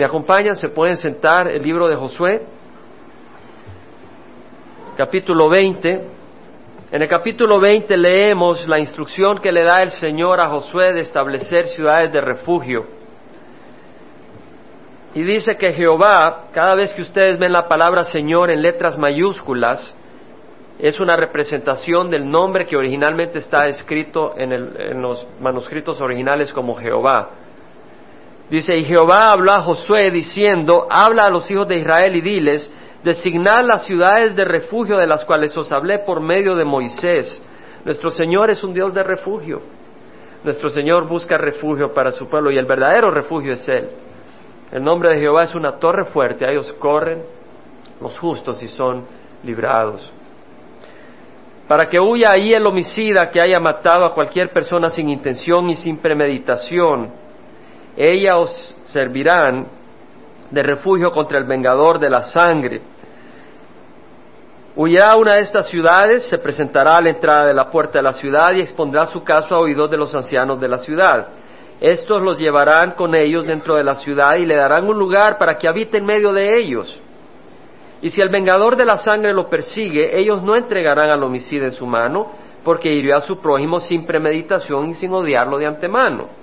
¿Me acompañan? ¿Se pueden sentar? El libro de Josué, capítulo 20. En el capítulo 20 leemos la instrucción que le da el Señor a Josué de establecer ciudades de refugio. Y dice que Jehová, cada vez que ustedes ven la palabra Señor en letras mayúsculas, es una representación del nombre que originalmente está escrito en, en, los manuscritos originales como Jehová. Dice, y Jehová habló a Josué diciendo, habla a los hijos de Israel y diles, designad las ciudades de refugio de las cuales os hablé por medio de Moisés. Nuestro Señor es un Dios de refugio. Nuestro Señor busca refugio para su pueblo y el verdadero refugio es Él. El nombre de Jehová es una torre fuerte, a ellos corren los justos y son librados. Para que huya ahí el homicida que haya matado a cualquier persona sin intención y sin premeditación, ella os servirán de refugio contra el vengador de la sangre. Huyerá a una de estas ciudades, se presentará a la entrada de la puerta de la ciudad y expondrá su caso a oídos de los ancianos de la ciudad. Estos los llevarán con ellos dentro de la ciudad y le darán un lugar para que habite en medio de ellos. Y si el vengador de la sangre lo persigue, ellos no entregarán al homicida en su mano, porque hirió a su prójimo sin premeditación y sin odiarlo de antemano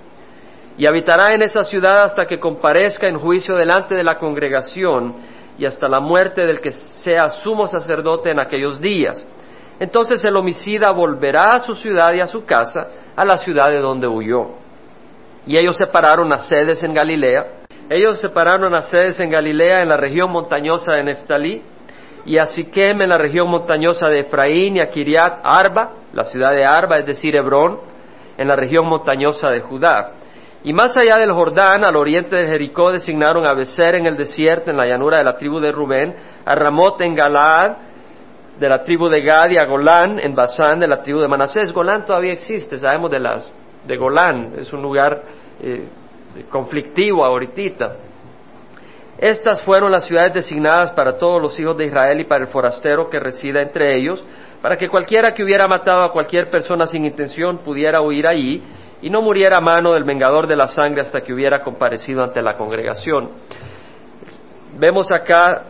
y habitará en esa ciudad hasta que comparezca en juicio delante de la congregación y hasta la muerte del que sea sumo sacerdote en aquellos días. Entonces el homicida volverá a su ciudad y a su casa, a la ciudad de donde huyó. Y ellos separaron las sedes en Galilea. Ellos separaron las sedes en Galilea en la región montañosa de Neftalí y a Siquem en la región montañosa de Efraín y a Kiriat Arba, la ciudad de Arba, es decir, Hebrón, en la región montañosa de Judá. Y más allá del Jordán, al oriente de Jericó, designaron a Becer en el desierto, en la llanura de la tribu de Rubén, a Ramot en Galaad, de la tribu de Gad, y a Golán en Basán, de la tribu de Manasés. Golán todavía existe, sabemos de las de Golán, es un lugar eh, conflictivo ahorita. Estas fueron las ciudades designadas para todos los hijos de Israel y para el forastero que resida entre ellos, para que cualquiera que hubiera matado a cualquier persona sin intención pudiera huir allí y no muriera a mano del vengador de la sangre hasta que hubiera comparecido ante la congregación. Vemos acá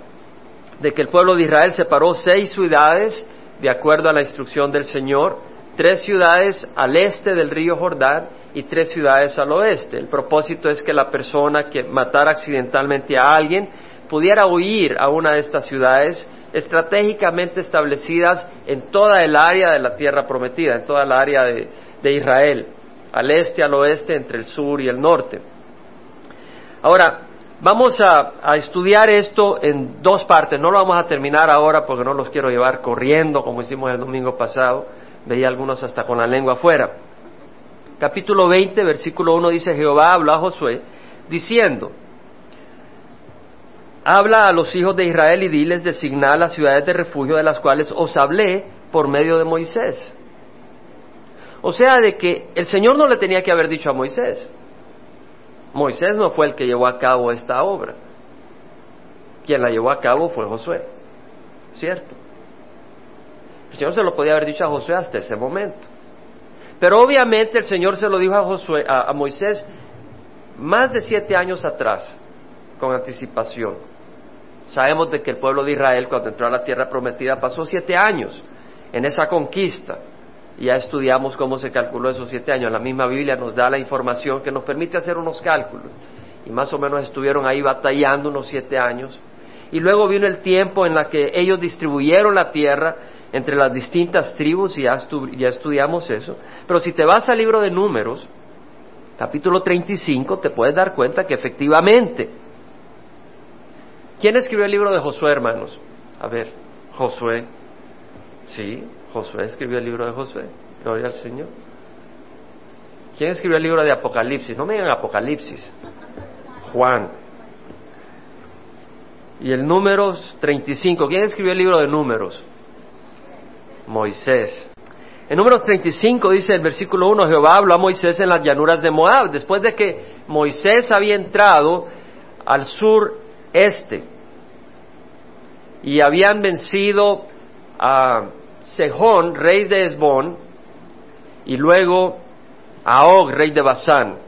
de que el pueblo de Israel separó seis ciudades de acuerdo a la instrucción del Señor, tres ciudades al este del río Jordán y tres ciudades al oeste. El propósito es que la persona que matara accidentalmente a alguien pudiera huir a una de estas ciudades estratégicamente establecidas en toda el área de la tierra prometida, en toda el área de, de Israel al este, al oeste, entre el sur y el norte. Ahora, vamos a, estudiar esto en dos partes. No lo vamos a terminar ahora porque no los quiero llevar corriendo como hicimos el domingo pasado. Veía algunos hasta con la lengua afuera. Capítulo 20, versículo 1 dice, Jehová habló a Josué diciendo, habla a los hijos de Israel y diles designar las ciudades de refugio de las cuales os hablé por medio de Moisés. O sea, de que el Señor no le tenía que haber dicho a Moisés. Moisés no fue el que llevó a cabo esta obra. Quien la llevó a cabo fue Josué. ¿Cierto? El Señor se lo podía haber dicho a Josué hasta ese momento. Pero obviamente el Señor se lo dijo a, a Moisés más de siete años atrás, con anticipación. Sabemos de que el pueblo de Israel, cuando entró a la tierra prometida, pasó siete años en esa conquista ya estudiamos cómo se calculó esos siete años. La misma Biblia nos da la información que nos permite hacer unos cálculos. Y más o menos estuvieron ahí batallando unos siete años. Y luego vino el tiempo en la que ellos distribuyeron la tierra entre las distintas tribus y ya, ya estudiamos eso. Pero si te vas al libro de números, capítulo 35, te puedes dar cuenta que efectivamente, ¿quién escribió el libro de Josué, hermanos? A ver, Josué, sí, Josué escribió el libro de Josué. Gloria al Señor. ¿Quién escribió el libro de Apocalipsis? No me digan Apocalipsis. Juan. Y el número 35. ¿Quién escribió el libro de números? Moisés. En números 35 dice el versículo 1, Jehová habló a Moisés en las llanuras de Moab, después de que Moisés había entrado al sur este y habían vencido a Sejón, rey de Esbón, y luego a rey de Basán.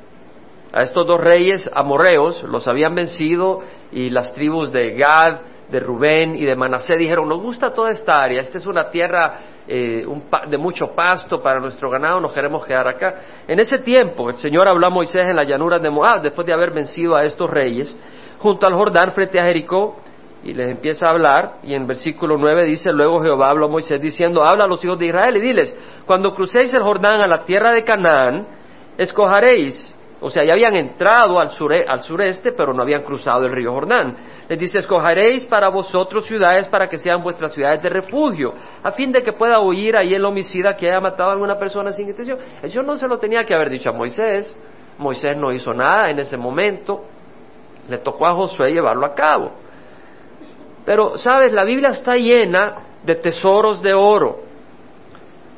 a estos dos reyes amorreos, los habían vencido y las tribus de Gad, de Rubén y de Manasé dijeron, nos gusta toda esta área, esta es una tierra eh, de mucho pasto para nuestro ganado, nos queremos quedar acá. En ese tiempo el Señor habló a Moisés en las llanuras de Moab, después de haber vencido a estos reyes, junto al Jordán frente a Jericó, y les empieza a hablar, y en versículo 9 dice, luego Jehová habló a Moisés diciendo, habla a los hijos de Israel y diles, cuando crucéis el Jordán a la tierra de Canaán, escojaréis o sea, ya habían entrado al, al, sureste, pero no habían cruzado el río Jordán. Les dice, escogeréis para vosotros ciudades para que sean vuestras ciudades de refugio, a fin de que pueda huir ahí el homicida que haya matado a alguna persona sin intención. Eso no se lo tenía que haber dicho a Moisés. Moisés no hizo nada en ese momento. Le tocó a Josué llevarlo a cabo. Pero, sabes, la Biblia está llena de tesoros de oro.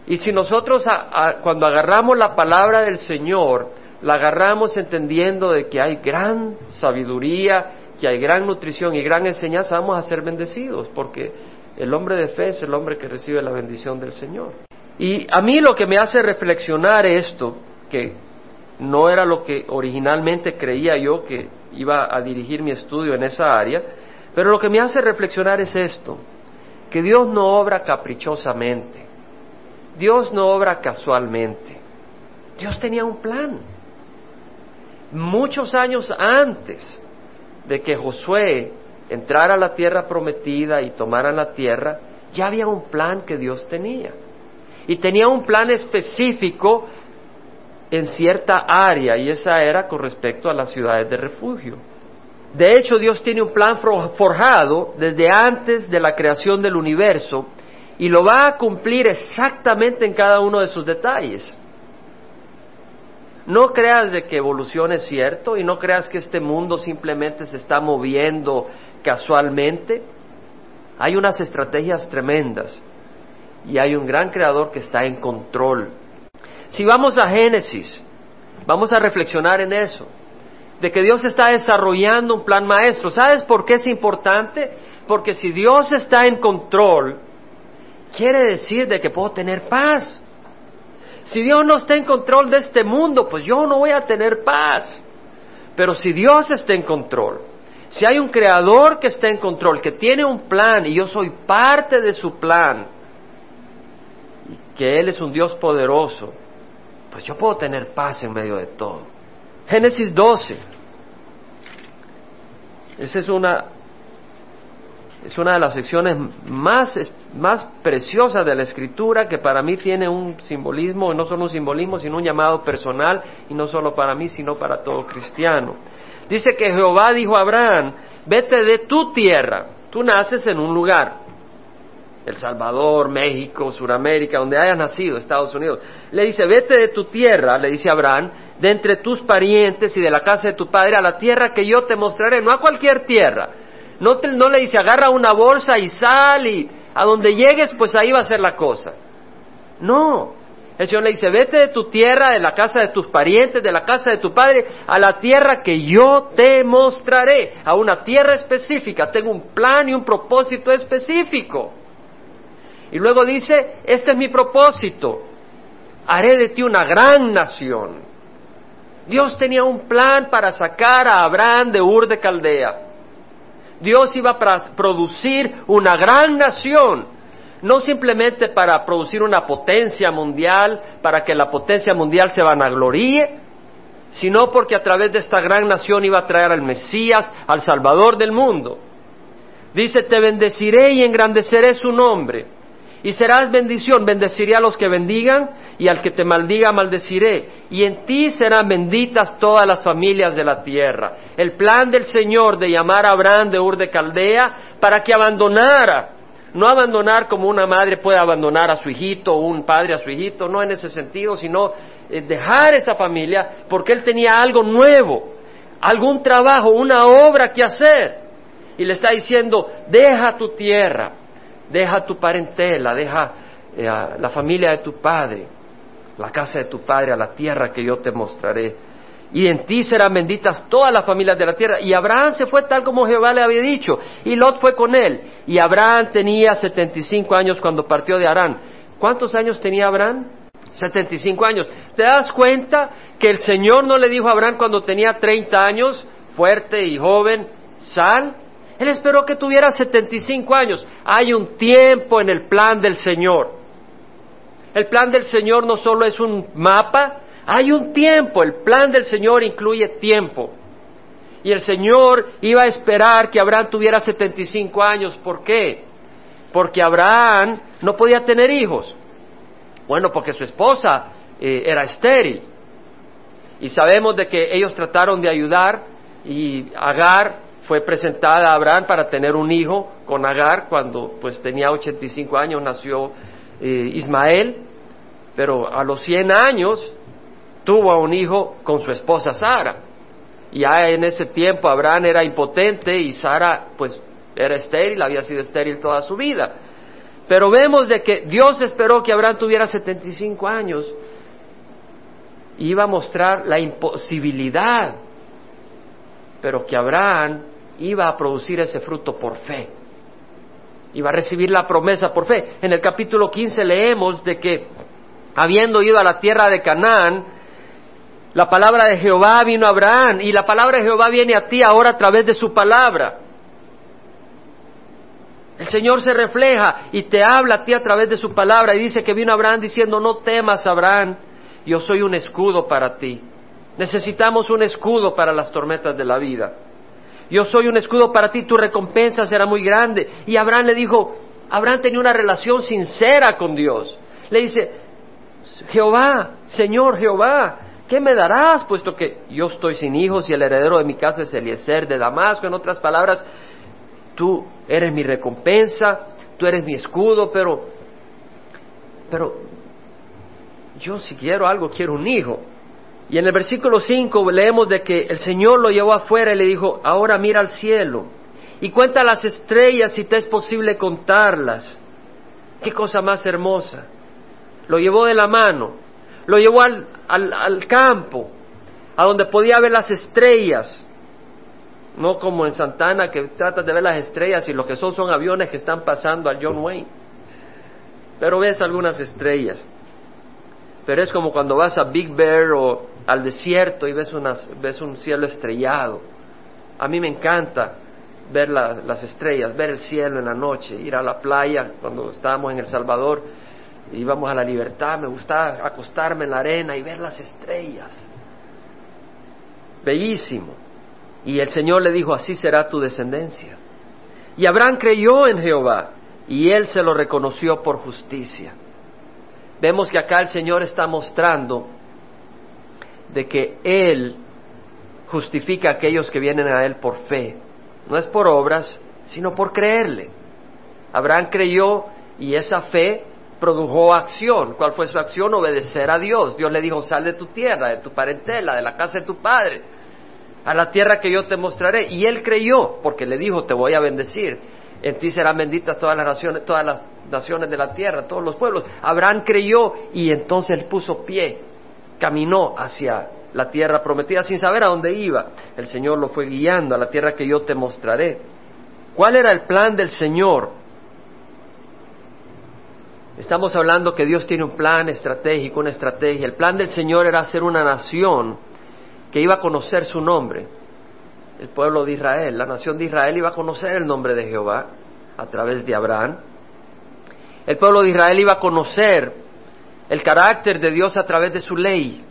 Y si nosotros cuando agarramos la palabra del Señor, la agarramos entendiendo de que hay gran sabiduría, que hay gran nutrición y gran enseñanza, vamos a ser bendecidos, porque el hombre de fe es el hombre que recibe la bendición del Señor. Y a mí lo que me hace reflexionar esto, que no era lo que originalmente creía yo que iba a dirigir mi estudio en esa área, pero lo que me hace reflexionar es esto, que Dios no obra caprichosamente, Dios no obra casualmente, Dios tenía un plan muchos años antes de que Josué entrara a la tierra prometida y tomara la tierra, ya había un plan que Dios tenía. Y tenía un plan específico en cierta área, y esa era con respecto a las ciudades de refugio. De hecho, Dios tiene un plan forjado desde antes de la creación del universo y lo va a cumplir exactamente en cada uno de sus detalles. No creas de que evolución es cierto y no creas que este mundo simplemente se está moviendo casualmente. Hay unas estrategias tremendas y hay un gran creador que está en control. Si vamos a Génesis, vamos a reflexionar en eso, de que Dios está desarrollando un plan maestro. ¿Sabes por qué es importante? Porque si Dios está en control, quiere decir de que puedo tener paz. Si Dios no está en control de este mundo, pues yo no voy a tener paz. Pero si Dios está en control, si hay un creador que está en control, que tiene un plan y yo soy parte de su plan, y que Él es un Dios poderoso, pues yo puedo tener paz en medio de todo. Génesis 12. Esa es una es una de las secciones más, más preciosas de la escritura que para mí tiene un simbolismo, no solo un simbolismo, sino un llamado personal, y no solo para mí, sino para todo cristiano. Dice que Jehová dijo a Abraham, vete de tu tierra, tú naces en un lugar, El Salvador, México, Suramérica, donde hayas nacido, Estados Unidos. Le dice, vete de tu tierra, le dice Abraham, de entre tus parientes y de la casa de tu padre, a la tierra que yo te mostraré, no a cualquier tierra, no, no le dice agarra una bolsa y sal y a donde llegues pues ahí va a ser la cosa. No, el Señor le dice, vete de tu tierra, de la casa de tus parientes, de la casa de tu padre, a la tierra que yo te mostraré, a una tierra específica. Tengo un plan y un propósito específico. Y luego dice, este es mi propósito, haré de ti una gran nación. Dios tenía un plan para sacar a Abraham de Ur de Caldea. Dios iba a producir una gran nación, no simplemente para producir una potencia mundial, para que la potencia mundial se vanagloríe, sino porque a través de esta gran nación iba a traer al Mesías, al Salvador del mundo. Dice, te bendeciré y engrandeceré su nombre y serás bendición, bendeciré a los que bendigan y al que te maldiga maldeciré. Y en ti serán benditas todas las familias de la tierra. El plan del Señor de llamar a Abraham de Ur de Caldea para que abandonara, no abandonar como una madre puede abandonar a su hijito un padre a su hijito, no en ese sentido, sino eh, dejar esa familia porque él tenía algo nuevo, algún trabajo, una obra que hacer. Y le está diciendo, deja tu tierra, deja tu parentela, deja eh, la familia de tu padre, la casa de tu padre, a la tierra que yo te mostraré. Y en ti serán benditas todas las familias de la tierra. Y Abraham se fue tal como Jehová le había dicho. Y Lot fue con él. Y Abraham tenía 75 años cuando partió de Arán. ¿Cuántos años tenía Abraham? 75 años. ¿Te das cuenta que el Señor no le dijo a Abraham cuando tenía 30 años, fuerte y joven, sal? Él esperó que tuviera 75 años. Hay un tiempo en el plan del Señor. El plan del Señor no solo es un mapa, hay un tiempo. El plan del Señor incluye tiempo. Y el Señor iba a esperar que Abraham tuviera 75 años. ¿Por qué? Porque Abraham no podía tener hijos. Bueno, porque su esposa eh, era estéril. Y sabemos de que ellos trataron de ayudar y Agar fue presentada a Abraham para tener un hijo con Agar cuando pues tenía 85 años nació eh, Ismael, pero a los 100 años tuvo a un hijo con su esposa Sara. Ya en ese tiempo Abraham era impotente y Sara pues era estéril, había sido estéril toda su vida. Pero vemos de que Dios esperó que Abraham tuviera 75 años y iba a mostrar la imposibilidad, pero que Abraham iba a producir ese fruto por fe. Iba a recibir la promesa por fe. En el capítulo 15 leemos de que, habiendo ido a la tierra de Canaán, la palabra de Jehová vino a Abraham y la palabra de Jehová viene a ti ahora a través de su palabra. El Señor se refleja y te habla a ti a través de su palabra y dice que vino Abraham diciendo, no temas Abraham, yo soy un escudo para ti. Necesitamos un escudo para las tormentas de la vida. Yo soy un escudo para ti, tu recompensa será muy grande. Y Abraham le dijo, Abraham tenía una relación sincera con Dios. Le dice, Jehová, Señor Jehová, ¿qué me darás? Puesto que yo estoy sin hijos y el heredero de mi casa es Eliezer de Damasco. En otras palabras, tú eres mi recompensa, tú eres mi escudo, pero, pero yo si quiero algo, quiero un hijo. Y en el versículo 5 leemos de que el Señor lo llevó afuera y le dijo, ahora mira al cielo y cuenta las estrellas si te es posible contarlas. Qué cosa más hermosa. Lo llevó de la mano, lo llevó al, al, al campo, a donde podía ver las estrellas, no como en Santana que tratas de ver las estrellas y lo que son son aviones que están pasando al John Wayne. Pero ves algunas estrellas. Pero es como cuando vas a Big Bear o al desierto y ves, unas, ves un cielo estrellado. A mí me encanta ver las estrellas, ver el cielo en la noche, ir a la playa cuando estábamos en El Salvador, íbamos a la libertad, me gustaba acostarme en la arena y ver las estrellas. Bellísimo. Y el Señor le dijo, así será tu descendencia. Y Abraham creyó en Jehová y él se lo reconoció por justicia. Vemos que acá el Señor está mostrando de que Él justifica a aquellos que vienen a Él por fe. No es por obras, sino por creerle. Abraham creyó y esa fe produjo acción. ¿Cuál fue su acción? Obedecer a Dios. Dios le dijo, sal de tu tierra, de tu parentela, de la casa de tu padre a la tierra que yo te mostraré. Y él creyó, porque le dijo, te voy a bendecir. En ti serán benditas todas las naciones, todas las naciones de la tierra, todos los pueblos. Abraham creyó y entonces él puso pie, caminó hacia la tierra prometida sin saber a dónde iba. El Señor lo fue guiando a la tierra que yo te mostraré. ¿Cuál era el plan del Señor? Estamos hablando que Dios tiene un plan estratégico, una estrategia. El plan del Señor era hacer una nación que iba a conocer su nombre. El pueblo de Israel, la nación de Israel iba a conocer el nombre de Jehová a través de Abraham. El pueblo de Israel iba a conocer el carácter de Dios a través de su ley.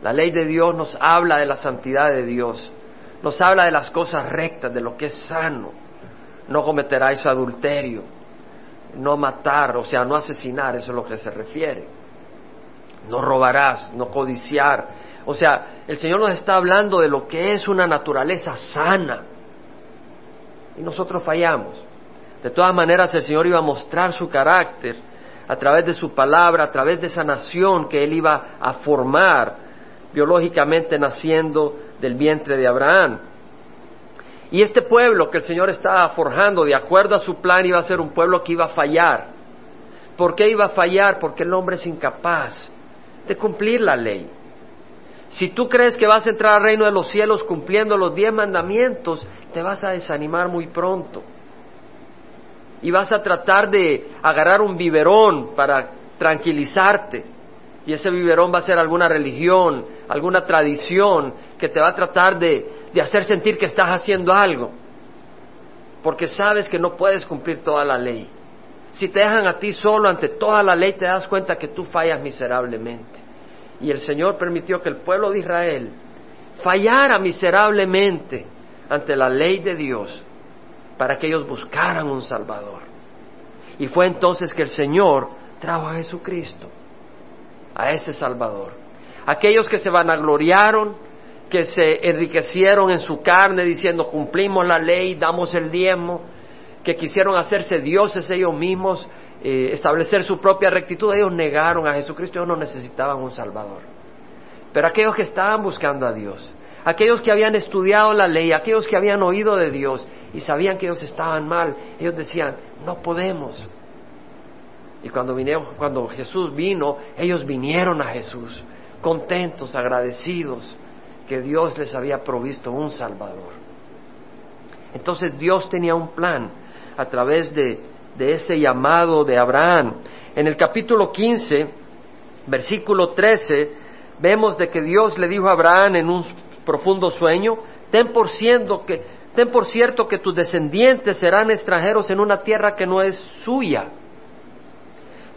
La ley de Dios nos habla de la santidad de Dios, nos habla de las cosas rectas, de lo que es sano. No cometerás adulterio, no matar, o sea, no asesinar, eso es lo que se refiere. No robarás, no codiciar, o sea, el Señor nos está hablando de lo que es una naturaleza sana. Y nosotros fallamos. De todas maneras, el Señor iba a mostrar su carácter a través de su palabra, a través de esa nación que Él iba a formar biológicamente naciendo del vientre de Abraham. Y este pueblo que el Señor estaba forjando de acuerdo a su plan iba a ser un pueblo que iba a fallar. ¿Por qué iba a fallar? Porque el hombre es incapaz de cumplir la ley. Si tú crees que vas a entrar al reino de los cielos cumpliendo los diez mandamientos, te vas a desanimar muy pronto. Y vas a tratar de agarrar un biberón para tranquilizarte. Y ese biberón va a ser alguna religión, alguna tradición que te va a tratar de, de hacer sentir que estás haciendo algo. Porque sabes que no puedes cumplir toda la ley. Si te dejan a ti solo ante toda la ley, te das cuenta que tú fallas miserablemente. Y el Señor permitió que el pueblo de Israel fallara miserablemente ante la ley de Dios para que ellos buscaran un Salvador. Y fue entonces que el Señor trajo a Jesucristo, a ese Salvador. Aquellos que se vanagloriaron, que se enriquecieron en su carne diciendo cumplimos la ley, damos el diezmo, que quisieron hacerse dioses ellos mismos, eh, establecer su propia rectitud, ellos negaron a Jesucristo, ellos no necesitaban un Salvador. Pero aquellos que estaban buscando a Dios, aquellos que habían estudiado la ley, aquellos que habían oído de Dios y sabían que ellos estaban mal, ellos decían, no podemos. Y cuando, cuando Jesús vino, ellos vinieron a Jesús, contentos, agradecidos, que Dios les había provisto un Salvador. Entonces Dios tenía un plan a través de, de ese llamado de Abraham. En el capítulo 15, versículo 13, vemos de que Dios le dijo a Abraham en un profundo sueño, ten por, que, ten por cierto que tus descendientes serán extranjeros en una tierra que no es suya,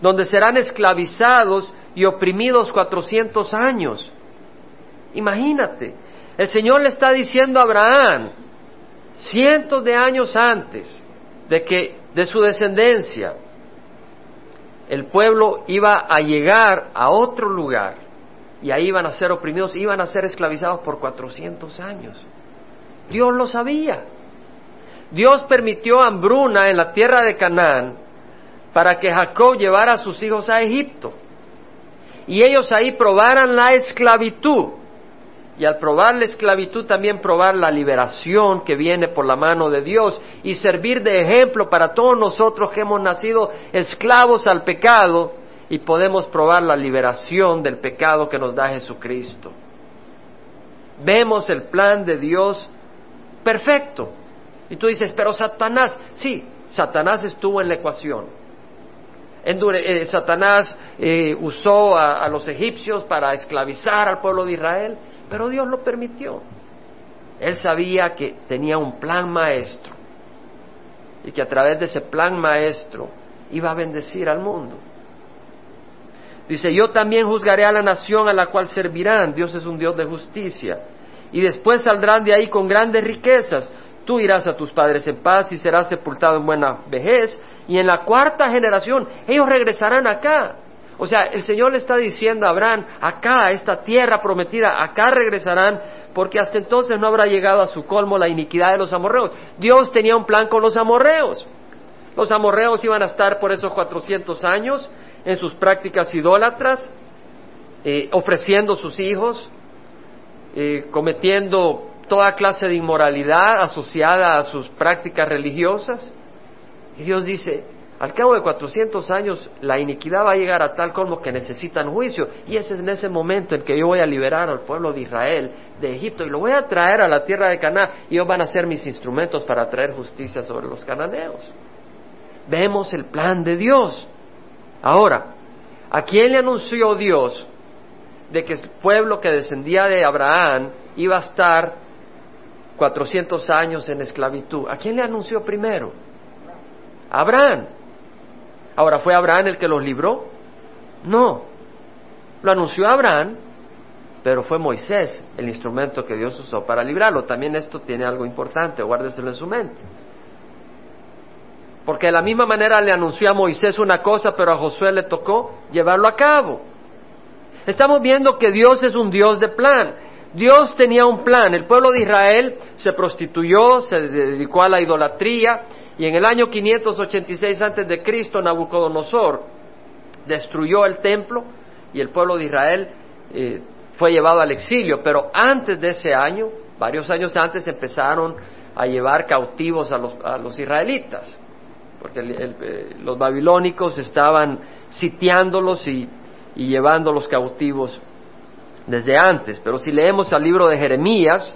donde serán esclavizados y oprimidos cuatrocientos años. Imagínate, el Señor le está diciendo a Abraham, cientos de años antes de que de su descendencia el pueblo iba a llegar a otro lugar y ahí iban a ser oprimidos, iban a ser esclavizados por cuatrocientos años. Dios lo sabía. Dios permitió hambruna en la tierra de Canaán para que Jacob llevara a sus hijos a Egipto y ellos ahí probaran la esclavitud y al probar la esclavitud también probar la liberación que viene por la mano de Dios y servir de ejemplo para todos nosotros que hemos nacido esclavos al pecado y podemos probar la liberación del pecado que nos da Jesucristo. Vemos el plan de Dios perfecto. Y tú dices, pero Satanás, sí, Satanás estuvo en la ecuación. Eh, Satanás eh, usó a los egipcios para esclavizar al pueblo de Israel pero Dios lo permitió. Él sabía que tenía un plan maestro y que a través de ese plan maestro iba a bendecir al mundo. Dice, yo también juzgaré a la nación a la cual servirán. Dios es un Dios de justicia. Y después saldrán de ahí con grandes riquezas. Tú irás a tus padres en paz y serás sepultado en buena vejez. Y en la cuarta generación ellos regresarán acá. O sea, el Señor le está diciendo a Abraham, acá, a esta tierra prometida, acá regresarán, porque hasta entonces no habrá llegado a su colmo la iniquidad de los amorreos. Dios tenía un plan con los amorreos. Los amorreos iban a estar por esos cuatrocientos años en sus prácticas idólatras, eh, ofreciendo sus hijos, eh, cometiendo toda clase de inmoralidad asociada a sus prácticas religiosas. Y Dios dice, al cabo de 400 años, la iniquidad va a llegar a tal colmo que necesitan juicio. Y ese es en ese momento en que yo voy a liberar al pueblo de Israel de Egipto y lo voy a traer a la tierra de Canaán y ellos van a ser mis instrumentos para traer justicia sobre los cananeos. Vemos el plan de Dios. Ahora, ¿a quién le anunció Dios de que el pueblo que descendía de Abraham iba a estar 400 años en esclavitud? ¿A quién le anunció primero? Abraham. Ahora, ¿fue Abraham el que los libró? No. Lo anunció Abraham, pero fue Moisés el instrumento que Dios usó para librarlo. También esto tiene algo importante, guárdeselo en su mente. Porque de la misma manera le anunció a Moisés una cosa, pero a Josué le tocó llevarlo a cabo. Estamos viendo que Dios es un Dios de plan. Dios tenía un plan. El pueblo de Israel se prostituyó, se dedicó a la idolatría, y en el año 586 antes de Cristo, Nabucodonosor destruyó el templo y el pueblo de Israel eh, fue llevado al exilio. Pero antes de ese año, varios años antes, empezaron a llevar cautivos a los, israelitas, porque eh, los babilónicos estaban sitiándolos y, y llevándolos cautivos desde antes. Pero si leemos al libro de Jeremías,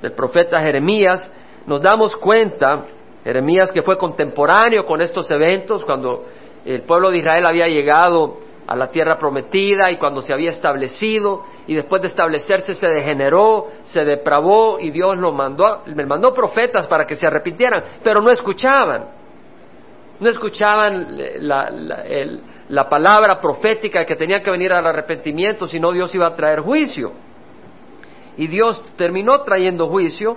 del profeta Jeremías, nos damos cuenta Jeremías que fue contemporáneo con estos eventos cuando el pueblo de Israel había llegado a la tierra prometida y cuando se había establecido y después de establecerse se degeneró, se depravó y Dios lo mandó, me mandó profetas para que se arrepintieran, pero no escuchaban. No escuchaban la, la palabra profética que tenía que venir al arrepentimiento, sino Dios iba a traer juicio. Y Dios terminó trayendo juicio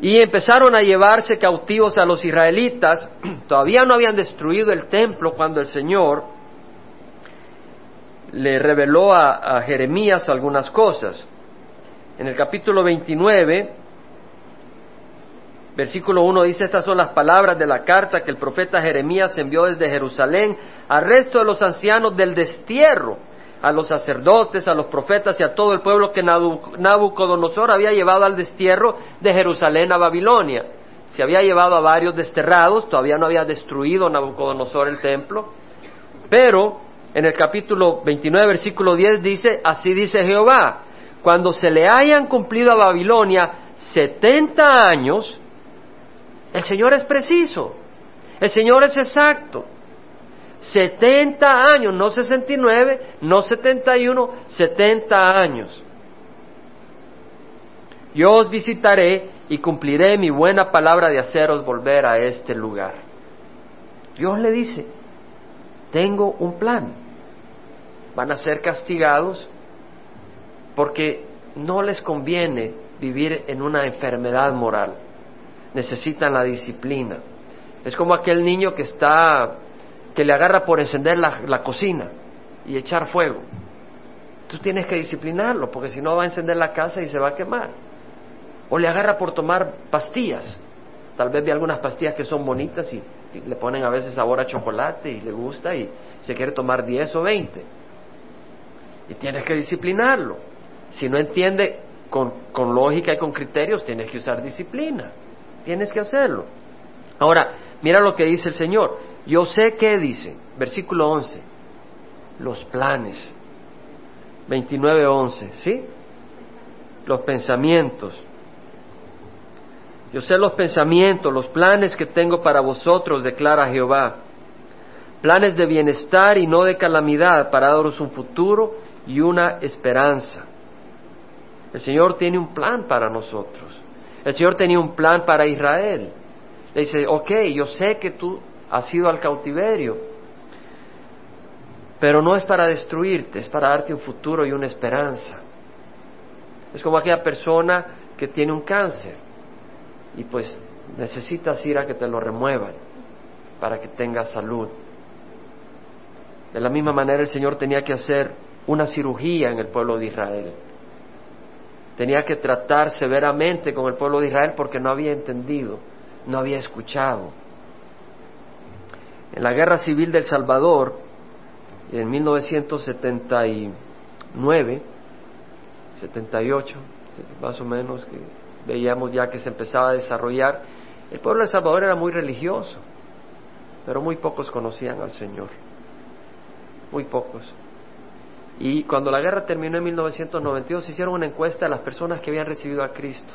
y empezaron a llevarse cautivos a los israelitas. Todavía no habían destruido el templo cuando el Señor le reveló a, Jeremías algunas cosas. En el capítulo 29, versículo 1 dice, estas son las palabras de la carta que el profeta Jeremías envió desde Jerusalén al resto de los ancianos del destierro, a los sacerdotes, a los profetas y a todo el pueblo que Nabucodonosor había llevado al destierro de Jerusalén a Babilonia. Se había llevado a varios desterrados, todavía no había destruido Nabucodonosor el templo, pero en el capítulo 29, versículo 10 dice, así dice Jehová, cuando se le hayan cumplido a Babilonia 70 años, el Señor es preciso, el Señor es exacto. 70 años, no 69, no 71, 70 años. Yo os visitaré y cumpliré mi buena palabra de haceros volver a este lugar. Dios le dice, tengo un plan van a ser castigados porque no les conviene vivir en una enfermedad moral. Necesitan la disciplina. Es como aquel niño que está, que le agarra por encender la, cocina y echar fuego. Tú tienes que disciplinarlo porque si no va a encender la casa y se va a quemar. O le agarra por tomar pastillas. Tal vez ve algunas pastillas que son bonitas y, le ponen a veces sabor a chocolate y le gusta y se quiere tomar 10 o 20 y tienes que disciplinarlo. Si no entiende con, con, lógica y con criterios, tienes que usar disciplina. Tienes que hacerlo. Ahora, mira lo que dice el Señor. Yo sé qué dice, versículo 11, los planes. 29.11, ¿sí? Los pensamientos. Yo sé los pensamientos, los planes que tengo para vosotros, declara Jehová. Planes de bienestar y no de calamidad, para daros un futuro y una esperanza. El Señor tiene un plan para nosotros. El Señor tenía un plan para Israel. Le dice, ok, yo sé que tú has ido al cautiverio, pero no es para destruirte, es para darte un futuro y una esperanza. Es como aquella persona que tiene un cáncer y pues necesitas ir a que te lo remuevan para que tengas salud. De la misma manera el Señor tenía que hacer una cirugía en el pueblo de Israel. Tenía que tratar severamente con el pueblo de Israel porque no había entendido, no había escuchado. En la guerra civil del Salvador, en 1979, 78, más o menos, que veíamos ya que se empezaba a desarrollar, el pueblo de Salvador era muy religioso, pero muy pocos conocían al Señor, muy pocos. Y cuando la guerra terminó en 1992, hicieron una encuesta a las personas que habían recibido a Cristo.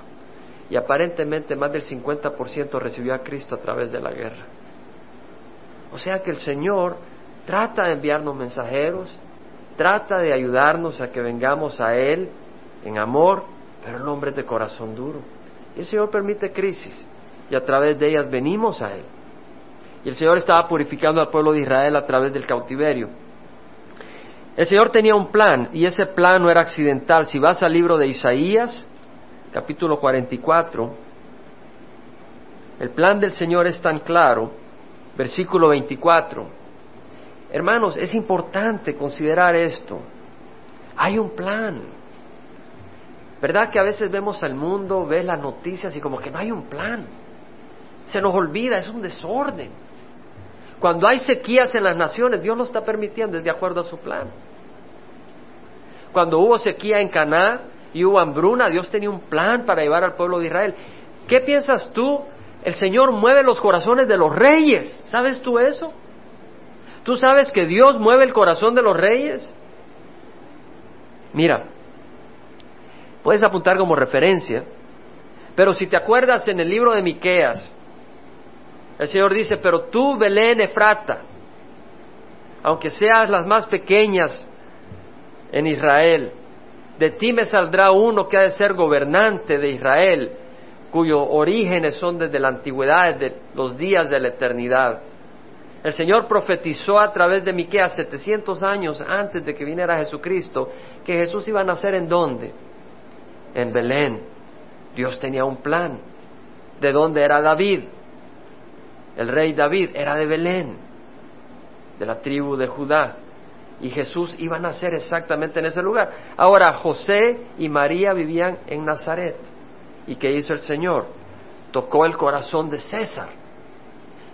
Y aparentemente más del 50% recibió a Cristo a través de la guerra. O sea que el Señor trata de enviarnos mensajeros, trata de ayudarnos a que vengamos a Él en amor, pero el hombre es de corazón duro. Y el Señor permite crisis y a través de ellas venimos a Él. Y el Señor estaba purificando al pueblo de Israel a través del cautiverio. El Señor tenía un plan y ese plan no era accidental. Si vas al libro de Isaías, capítulo 44, el plan del Señor es tan claro, versículo 24. Hermanos, es importante considerar esto. Hay un plan. ¿Verdad que a veces vemos al mundo, ves las noticias y como que no hay un plan? Se nos olvida, es un desorden. Cuando hay sequías en las naciones, Dios lo está permitiendo, es de acuerdo a su plan. Cuando hubo sequía en Caná y hubo hambruna, Dios tenía un plan para llevar al pueblo de Israel. ¿Qué piensas tú? El Señor mueve los corazones de los reyes. ¿Sabes tú eso? ¿Tú sabes que Dios mueve el corazón de los reyes? Mira, puedes apuntar como referencia, pero si te acuerdas en el libro de Miqueas, el Señor dice, pero tú, Belén Efrata, aunque seas las más pequeñas en Israel. De ti me saldrá uno que ha de ser gobernante de Israel, cuyos orígenes son desde la antigüedad, desde los días de la eternidad. El Señor profetizó a través de Miqueas 700 años antes de que viniera Jesucristo que Jesús iba a nacer en dónde? En Belén. Dios tenía un plan. ¿De dónde era David? El rey David era de Belén, de la tribu de Judá. Y Jesús iba a nacer exactamente en ese lugar. Ahora, José y María vivían en Nazaret. ¿Y qué hizo el Señor? Tocó el corazón de César.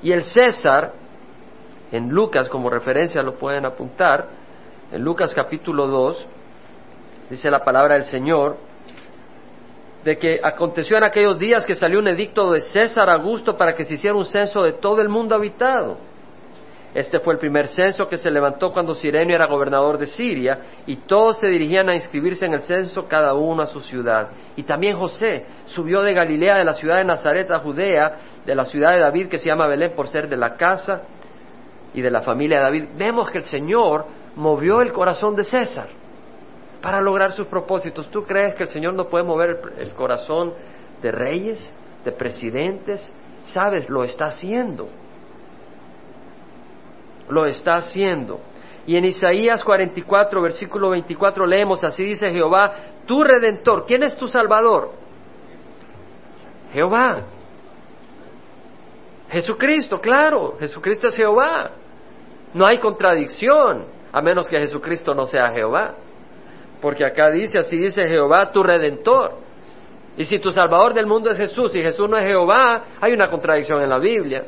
Y el César en Lucas, como referencia lo pueden apuntar, en Lucas capítulo 2, dice la palabra del Señor, de que aconteció en aquellos días que salió un edicto de César Augusto para que se hiciera un censo de todo el mundo habitado. Este fue el primer censo que se levantó cuando Sirenio era gobernador de Siria y todos se dirigían a inscribirse en el censo cada uno a su ciudad. Y también José subió de Galilea, de la ciudad de Nazaret a Judea, de la ciudad de David que se llama Belén por ser de la casa y de la familia de David, vemos que el Señor movió el corazón de César para lograr sus propósitos. ¿Tú crees que el Señor no puede mover el corazón de reyes, de presidentes? Sabes, lo está haciendo. Lo está haciendo. Y en Isaías 44, versículo 24 leemos, así dice Jehová, tu redentor, ¿quién es tu salvador? Jehová. Jesucristo, claro, Jesucristo es Jehová. No hay contradicción, a menos que Jesucristo no sea Jehová. Porque acá dice, así dice Jehová, tu redentor. Y si tu salvador del mundo es Jesús y Jesús no es Jehová, hay una contradicción en la Biblia.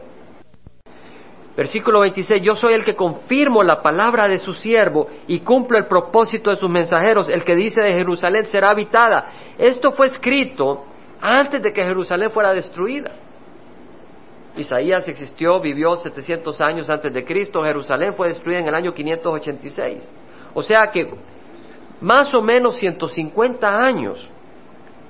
Versículo 26, yo soy el que confirmo la palabra de su siervo y cumplo el propósito de sus mensajeros. El que dice de Jerusalén será habitada. Esto fue escrito antes de que Jerusalén fuera destruida. Isaías existió, vivió 700 años antes de Cristo, Jerusalén fue destruida en el año 586. O sea que más o menos 150 años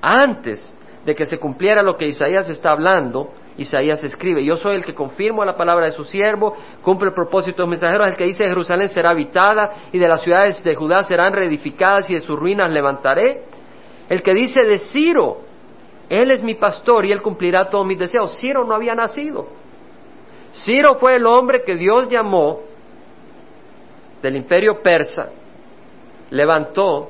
antes de que se cumpliera lo que Isaías está hablando, Isaías escribe, yo soy el que confirmo la palabra de su siervo, cumple el propósito de los mensajeros, el que dice Jerusalén será habitada y de las ciudades de Judá serán reedificadas y de sus ruinas levantaré. El que dice de Ciro, él es mi pastor y Él cumplirá todos mis deseos. Ciro no había nacido. Ciro fue el hombre que Dios llamó del imperio persa, levantó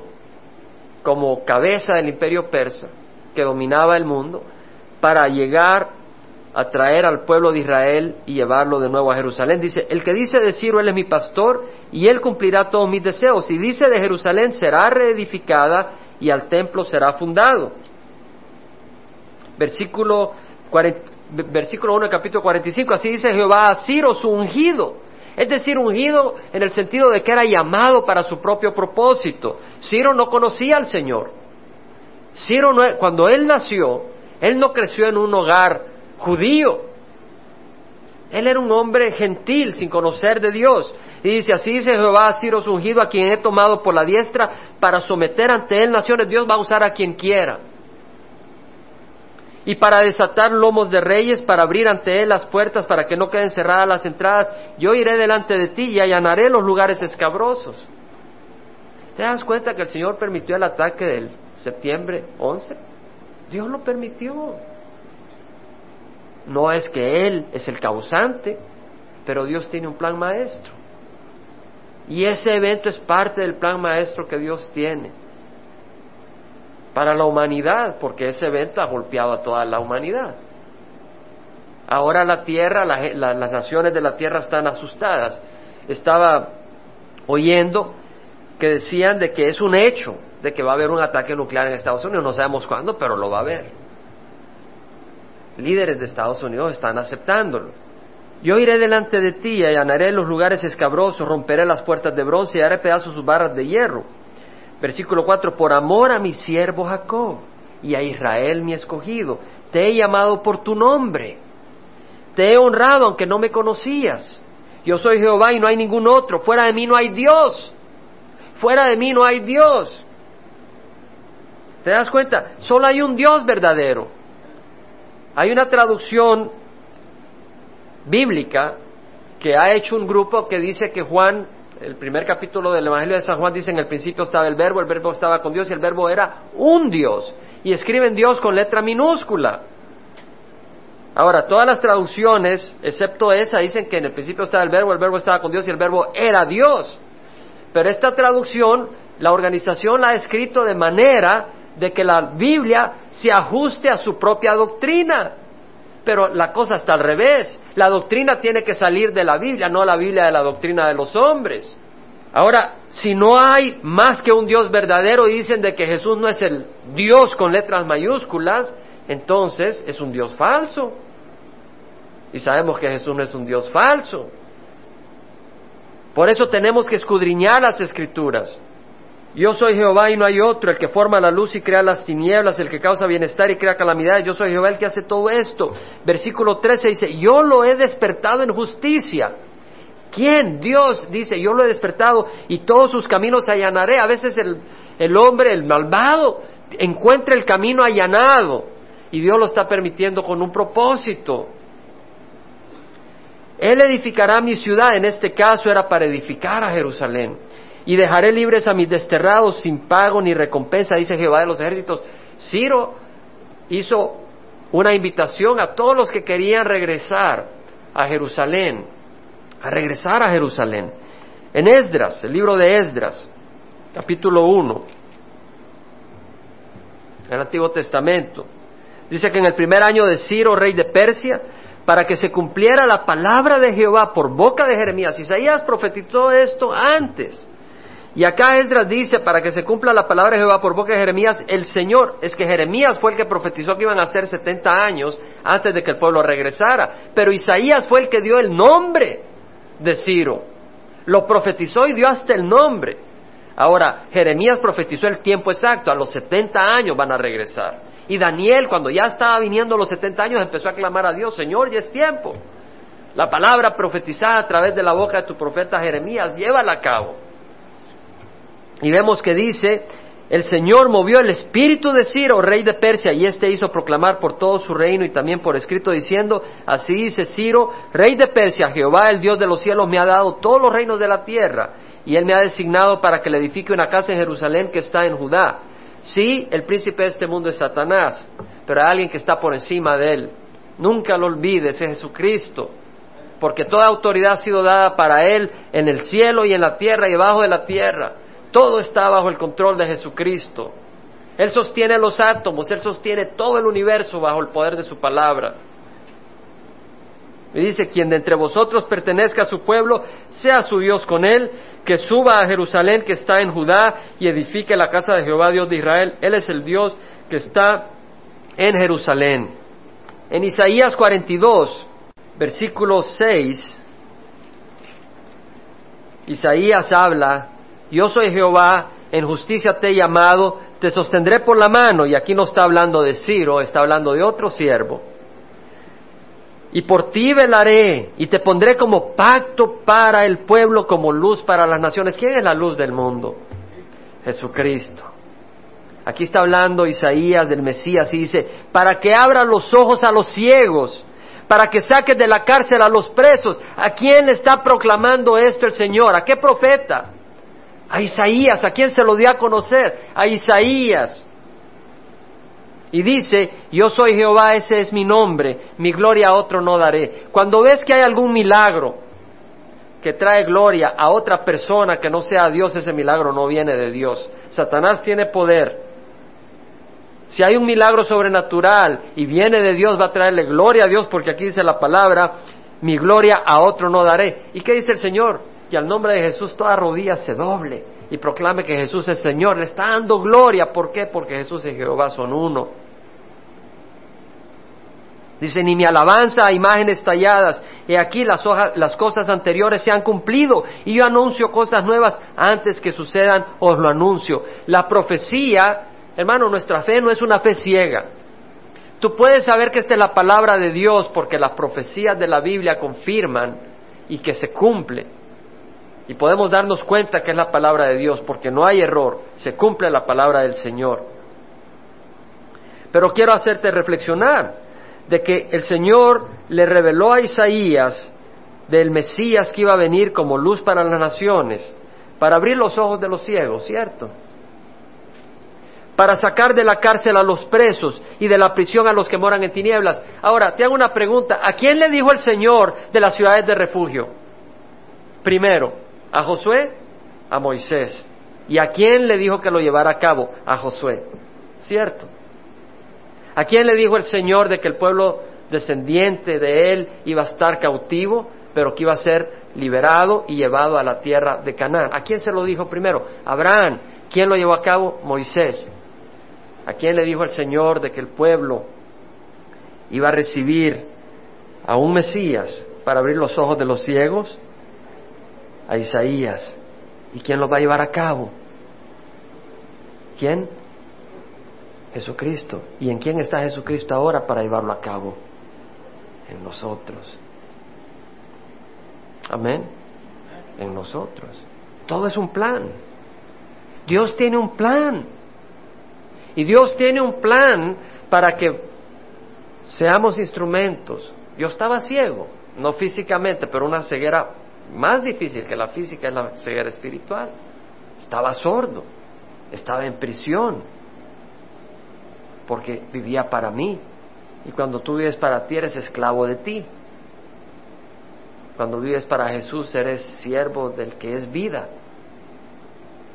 como cabeza del imperio persa que dominaba el mundo para llegar a traer al pueblo de Israel y llevarlo de nuevo a Jerusalén. Dice, el que dice de Ciro, Él es mi pastor y Él cumplirá todos mis deseos. Y dice de Jerusalén, será reedificada y al templo será fundado versículo, versículo 1 del capítulo 45, así dice Jehová a Ciro, su ungido. Es decir, ungido en el sentido de que era llamado para su propio propósito. Ciro no conocía al Señor. Ciro, no, cuando él nació, él no creció en un hogar judío. Él era un hombre gentil, sin conocer de Dios. Y dice, así dice Jehová a Ciro su ungido, a quien he tomado por la diestra para someter ante él naciones. Dios va a usar a quien quiera y para desatar lomos de reyes, para abrir ante él las puertas, para que no queden cerradas las entradas. Yo iré delante de ti y allanaré los lugares escabrosos. ¿Te das cuenta que el Señor permitió el ataque del septiembre 11? Dios lo permitió. No es que Él es el causante, pero Dios tiene un plan maestro. Y ese evento es parte del plan maestro que Dios tiene para la humanidad, porque ese evento ha golpeado a toda la humanidad. Ahora la tierra, las naciones de la tierra están asustadas. Estaba oyendo que decían de que es un hecho de que va a haber un ataque nuclear en Estados Unidos. No sabemos cuándo, pero lo va a haber. Líderes de Estados Unidos están aceptándolo. Yo iré delante de ti y allanaré los lugares escabrosos, romperé las puertas de bronce y haré pedazos sus barras de hierro Versículo 4, por amor a mi siervo Jacob y a Israel mi escogido, te he llamado por tu nombre, te he honrado aunque no me conocías. Yo soy Jehová y no hay ningún otro, fuera de mí no hay Dios, fuera de mí no hay Dios. ¿Te das cuenta? Solo hay un Dios verdadero. Hay una traducción bíblica que ha hecho un grupo que dice que Juan, el primer capítulo del Evangelio de San Juan dice en el principio estaba el verbo, el verbo estaba con Dios y el verbo era un Dios. Y escriben Dios con letra minúscula. Ahora, todas las traducciones, excepto esa, dicen que en el principio estaba el verbo, el verbo estaba con Dios y el verbo era Dios. Pero esta traducción, la organización la ha escrito de manera de que la Biblia se ajuste a su propia doctrina. Pero la cosa está al revés. La doctrina tiene que salir de la Biblia, no la Biblia de la doctrina de los hombres. Ahora, si no hay más que un Dios verdadero y dicen de que Jesús no es el Dios con letras mayúsculas, entonces es un Dios falso. Y sabemos que Jesús no es un Dios falso. Por eso tenemos que escudriñar las escrituras. Yo soy Jehová y no hay otro, el que forma la luz y crea las tinieblas, el que causa bienestar y crea calamidades. Yo soy Jehová el que hace todo esto. Versículo 13 dice, yo lo he despertado en justicia. ¿Quién? Dios dice, yo lo he despertado y todos sus caminos allanaré. A veces el, el hombre, el malvado, encuentra el camino allanado y Dios lo está permitiendo con un propósito. Él edificará mi ciudad, en este caso era para edificar a Jerusalén. Y dejaré libres a mis desterrados sin pago ni recompensa, dice Jehová de los ejércitos. Ciro hizo una invitación a todos los que querían regresar a Jerusalén, a regresar a Jerusalén. En Esdras, el libro de Esdras, capítulo 1, en el Antiguo Testamento, dice que en el primer año de Ciro, rey de Persia, para que se cumpliera la palabra de Jehová por boca de Jeremías. Isaías profetizó esto antes. Y acá Esdras dice, para que se cumpla la palabra de Jehová por boca de Jeremías, el Señor, es que Jeremías fue el que profetizó que iban a ser 70 años antes de que el pueblo regresara, pero Isaías fue el que dio el nombre de Ciro. Lo profetizó y dio hasta el nombre. Ahora, Jeremías profetizó el tiempo exacto, a los 70 años van a regresar. Y Daniel, cuando ya estaba viniendo los 70 años, empezó a clamar a Dios, Señor, ya es tiempo. La palabra profetizada a través de la boca de tu profeta Jeremías, llévala a cabo. Y vemos que dice, el Señor movió el espíritu de Ciro, rey de Persia, y éste hizo proclamar por todo su reino y también por escrito diciendo, así dice Ciro, rey de Persia, Jehová el Dios de los cielos me ha dado todos los reinos de la tierra, y él me ha designado para que le edifique una casa en Jerusalén que está en Judá Sí, el príncipe de este mundo es Satanás, pero hay alguien que está por encima de él. Nunca lo olvides, es Jesucristo, porque toda autoridad ha sido dada para él en el cielo y en la tierra y debajo de la tierra. Todo está bajo el control de Jesucristo. Él sostiene los átomos, Él sostiene todo el universo bajo el poder de su palabra. Y dice, quien de entre vosotros pertenezca a su pueblo, sea su Dios con él, que suba a Jerusalén que está en Judá y edifique la casa de Jehová Dios de Israel. Él es el Dios que está en Jerusalén. En Isaías 42, versículo 6, Isaías habla, yo soy Jehová, en justicia te he llamado, te sostendré por la mano, y aquí no está hablando de Ciro, está hablando de otro siervo y por ti velaré y te pondré como pacto para el pueblo, como luz para las naciones. ¿Quién es la luz del mundo? Jesucristo. Aquí está hablando Isaías del Mesías y dice, para que abra los ojos a los ciegos, para que saque de la cárcel a los presos. ¿A quién está proclamando esto el Señor? ¿A qué profeta? A Isaías. ¿A quién se lo dio a conocer? A Isaías. Y dice, yo soy Jehová, ese es mi nombre, mi gloria a otro no daré. Cuando ves que hay algún milagro que trae gloria a otra persona que no sea Dios, ese milagro no viene de Dios. Satanás tiene poder. Si hay un milagro sobrenatural y viene de Dios, va a traerle gloria a Dios, porque aquí dice la palabra, mi gloria a otro no daré. ¿Y qué dice el Señor? Que al nombre de Jesús toda rodilla se doble y proclame que Jesús es Señor. Le está dando gloria. ¿Por qué? Porque Jesús y Jehová son uno. Dice, ni mi alabanza a imágenes talladas. Y aquí las, las cosas anteriores se han cumplido. Y yo anuncio cosas nuevas antes que sucedan, os lo anuncio. La profecía, hermano, nuestra fe no es una fe ciega. Tú puedes saber que esta es la palabra de Dios porque las profecías de la Biblia confirman y que se cumple. Y podemos darnos cuenta que es la palabra de Dios, porque no hay error, se cumple la palabra del Señor. Pero quiero hacerte reflexionar de que el Señor le reveló a Isaías del Mesías que iba a venir como luz para las naciones, para abrir los ojos de los ciegos, ¿cierto? Para sacar de la cárcel a los presos y de la prisión a los que moran en tinieblas. Ahora, te hago una pregunta. ¿A quién le dijo el Señor de las ciudades de refugio? Primero, ¿a Josué? A Moisés. ¿Y a quién le dijo que lo llevara a cabo? A Josué. ¿Cierto? ¿A quién le dijo el Señor de que el pueblo descendiente de él iba a estar cautivo? pero que iba a ser liberado y llevado a la tierra de Canaán. ¿A quién se lo dijo primero? Abraham. ¿Quién lo llevó a cabo? Moisés. ¿A quién le dijo el Señor de que el pueblo iba a recibir a un Mesías para abrir los ojos de los ciegos? A Isaías. ¿Y quién lo va a llevar a cabo? ¿Quién? Jesucristo. ¿Y en quién está Jesucristo ahora para llevarlo a cabo? En nosotros. Amén. En nosotros. Todo es un plan. Dios tiene un plan. Y Dios tiene un plan para que seamos instrumentos. Yo estaba ciego, no físicamente, pero una ceguera más difícil que la física es la ceguera espiritual. Estaba sordo, estaba en prisión, porque vivía para mí. Y cuando tú vives para ti, eres esclavo de ti. Cuando vives para Jesús eres siervo del que es vida.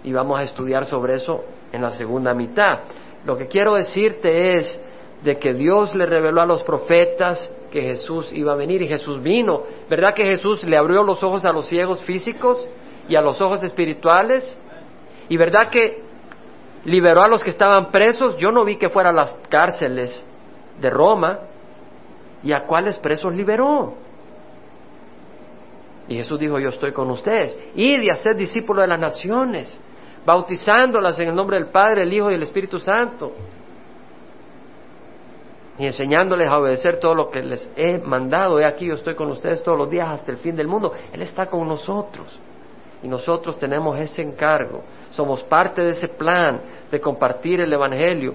Y vamos a estudiar sobre eso en la segunda mitad. Lo que quiero decirte es de que Dios le reveló a los profetas que Jesús iba a venir y Jesús vino. ¿Verdad que Jesús le abrió los ojos a los ciegos físicos y a los ojos espirituales? ¿Y verdad que liberó a los que estaban presos? Yo no vi que fuera a las cárceles de Roma. ¿Y a cuáles presos liberó? Y Jesús dijo, yo estoy con ustedes. Id y hacer discípulos de las naciones, bautizándolas en el nombre del Padre, el Hijo y el Espíritu Santo. Y enseñándoles a obedecer todo lo que les he mandado. He aquí, yo estoy con ustedes todos los días hasta el fin del mundo. Él está con nosotros. Y nosotros tenemos ese encargo. Somos parte de ese plan de compartir el Evangelio.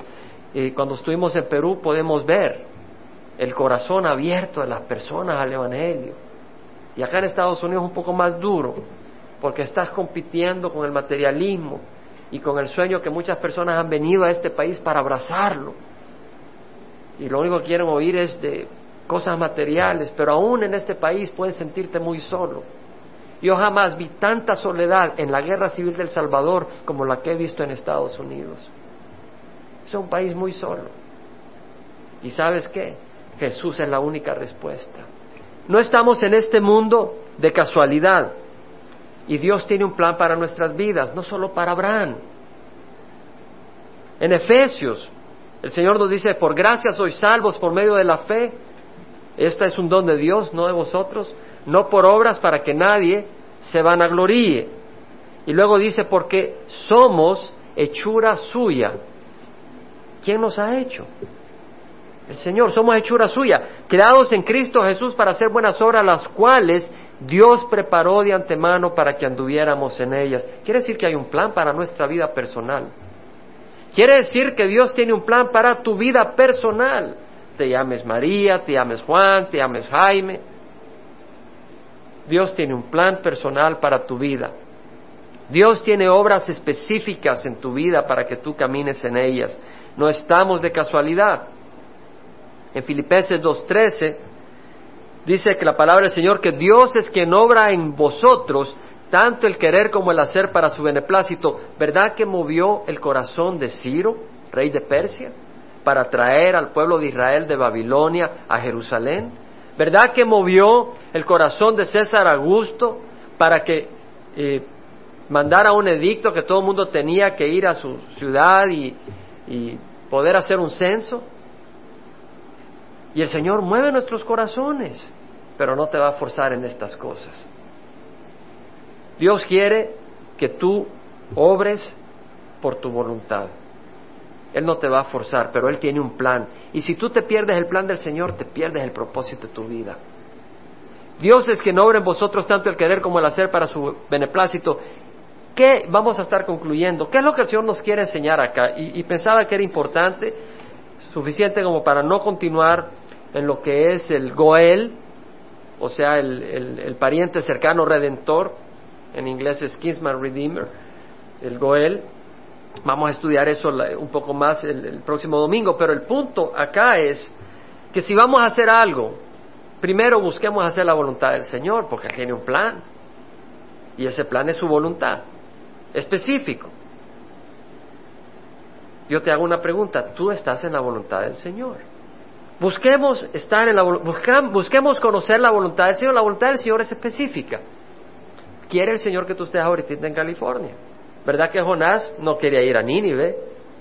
Y cuando estuvimos en Perú podemos ver el corazón abierto de las personas al Evangelio y acá en Estados Unidos un poco más duro, porque estás compitiendo con el materialismo y con el sueño que muchas personas han venido a este país para abrazarlo. Y lo único que quieren oír es de cosas materiales, pero aún en este país puedes sentirte muy solo. Yo jamás vi tanta soledad en la guerra civil del Salvador como la que he visto en Estados Unidos. Es un país muy solo. ¿Y sabes qué? Jesús es la única respuesta. No estamos en este mundo de casualidad. Y Dios tiene un plan para nuestras vidas, no solo para Abraham. En Efesios, el Señor nos dice, por gracia sois salvos por medio de la fe. Esta es un don de Dios, no de vosotros, no por obras para que nadie se vanagloríe. Y luego dice, porque somos hechura suya. ¿Quién nos ha hecho? el Señor, somos hechura suya, creados en Cristo Jesús para hacer buenas obras, las cuales Dios preparó de antemano para que anduviéramos en ellas. Quiere decir que hay un plan para nuestra vida personal. Quiere decir que Dios tiene un plan para tu vida personal. Te llames María, te llames Juan, te llames Jaime. Dios tiene un plan personal para tu vida. Dios tiene obras específicas en tu vida para que tú camines en ellas. No estamos de casualidad. En Filipenses 2.13 dice que la palabra del Señor, que Dios es quien obra en vosotros tanto el querer como el hacer para su beneplácito. ¿Verdad que movió el corazón de Ciro, rey de Persia, para traer al pueblo de Israel de Babilonia a Jerusalén? ¿Verdad que movió el corazón de César Augusto para que eh, mandara un edicto que todo el mundo tenía que ir a su ciudad y poder hacer un censo? Y el Señor mueve nuestros corazones, pero no te va a forzar en estas cosas. Dios quiere que tú obres por tu voluntad. Él no te va a forzar, pero Él tiene un plan. Y si tú te pierdes el plan del Señor, te pierdes el propósito de tu vida. Dios es quien obra en vosotros tanto el querer como el hacer para su beneplácito. ¿Qué vamos a estar concluyendo? ¿Qué es lo que el Señor nos quiere enseñar acá? Y, y pensaba que era importante suficiente como para no continuar en lo que es el Goel, o sea, el, pariente cercano redentor, en inglés es Kinsman Redeemer, el Goel. Vamos a estudiar eso un poco más el próximo domingo, pero el punto acá es que si vamos a hacer algo, primero busquemos hacer la voluntad del Señor, porque Él tiene un plan, y ese plan es su voluntad, específico. Yo te hago una pregunta, ¿tú estás en la voluntad del Señor? Busquemos estar en la busquemos conocer la voluntad del Señor. La voluntad del Señor es específica. Quiere el Señor que tú estés ahorita en California. ¿Verdad que Jonás no quería ir a Nínive?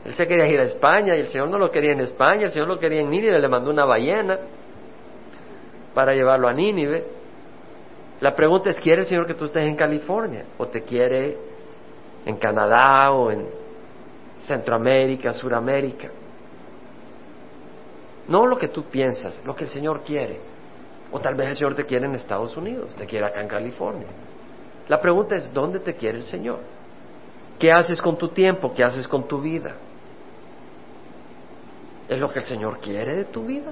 Él se quería ir a España y el Señor no lo quería en España, el Señor lo quería en Nínive, le mandó una ballena para llevarlo a Nínive. La pregunta es, ¿quiere el Señor que tú estés en California? ¿O te quiere en Canadá o en Centroamérica, Suramérica? No lo que tú piensas, lo que el Señor quiere. O tal vez el Señor te quiere en Estados Unidos, te quiere acá en California. La pregunta es, ¿dónde te quiere el Señor? ¿Qué haces con tu tiempo? ¿Qué haces con tu vida? ¿Es lo que el Señor quiere de tu vida?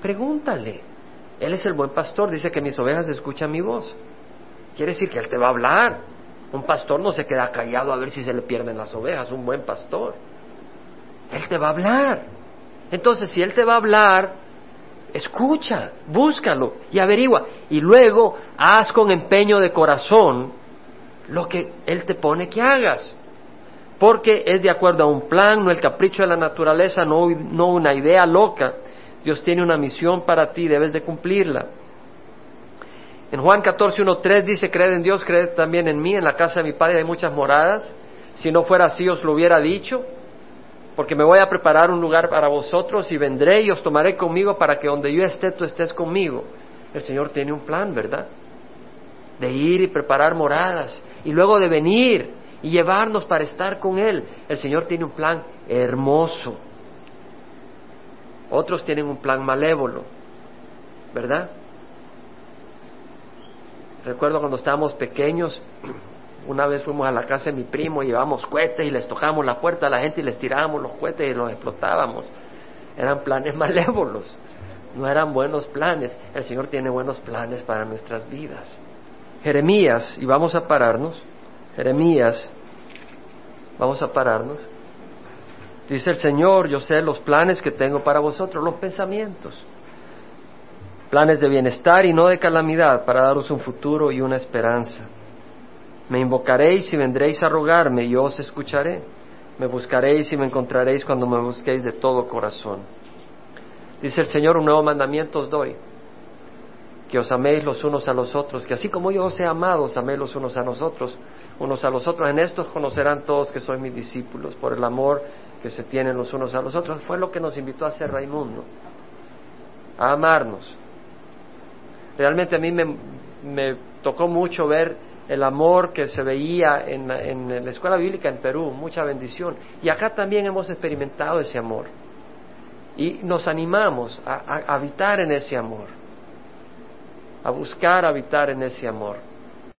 Pregúntale. Él es el buen pastor, dice que mis ovejas escuchan mi voz. Quiere decir que Él te va a hablar. Un pastor no se queda callado a ver si se le pierden las ovejas, un buen pastor. Él te va a hablar. Entonces, si Él te va a hablar, escucha, búscalo y averigua. Y luego haz con empeño de corazón lo que Él te pone que hagas. Porque es de acuerdo a un plan, no el capricho de la naturaleza, no, una idea loca. Dios tiene una misión para ti, debes de cumplirla. En Juan 14, 1, 3 dice, creed en Dios, creed también en mí, en la casa de mi Padre hay muchas moradas. Si no fuera así os lo hubiera dicho porque me voy a preparar un lugar para vosotros y vendré y os tomaré conmigo para que donde yo esté tú estés conmigo. El Señor tiene un plan, ¿verdad? De ir y preparar moradas y luego de venir y llevarnos para estar con Él. El Señor tiene un plan hermoso. Otros tienen un plan malévolo, ¿verdad? Recuerdo cuando estábamos pequeños, una vez fuimos a la casa de mi primo, llevamos cohetes y les tocamos la puerta a la gente y les tirábamos los cohetes y los explotábamos. Eran planes malévolos, no eran buenos planes. El Señor tiene buenos planes para nuestras vidas. Jeremías, y vamos a pararnos, Jeremías, vamos a pararnos. Dice el Señor, yo sé los planes que tengo para vosotros, los pensamientos. Planes de bienestar y no de calamidad, para daros un futuro y una esperanza. Me invocaréis y vendréis a rogarme, y yo os escucharé. Me buscaréis y me encontraréis cuando me busquéis de todo corazón. Dice el Señor, un nuevo mandamiento os doy, que os améis los unos a los otros, que así como yo os he amado, os améis los unos a nosotros, unos a los otros. En esto conocerán todos que sois mis discípulos, por el amor que se tienen los unos a los otros. Fue lo que nos invitó a hacer Raimundo, a amarnos. Realmente a mí me tocó mucho ver el amor que se veía en, la escuela bíblica en Perú, mucha bendición. Y acá también hemos experimentado ese amor. Y nos animamos a, a habitar en ese amor, a buscar habitar en ese amor.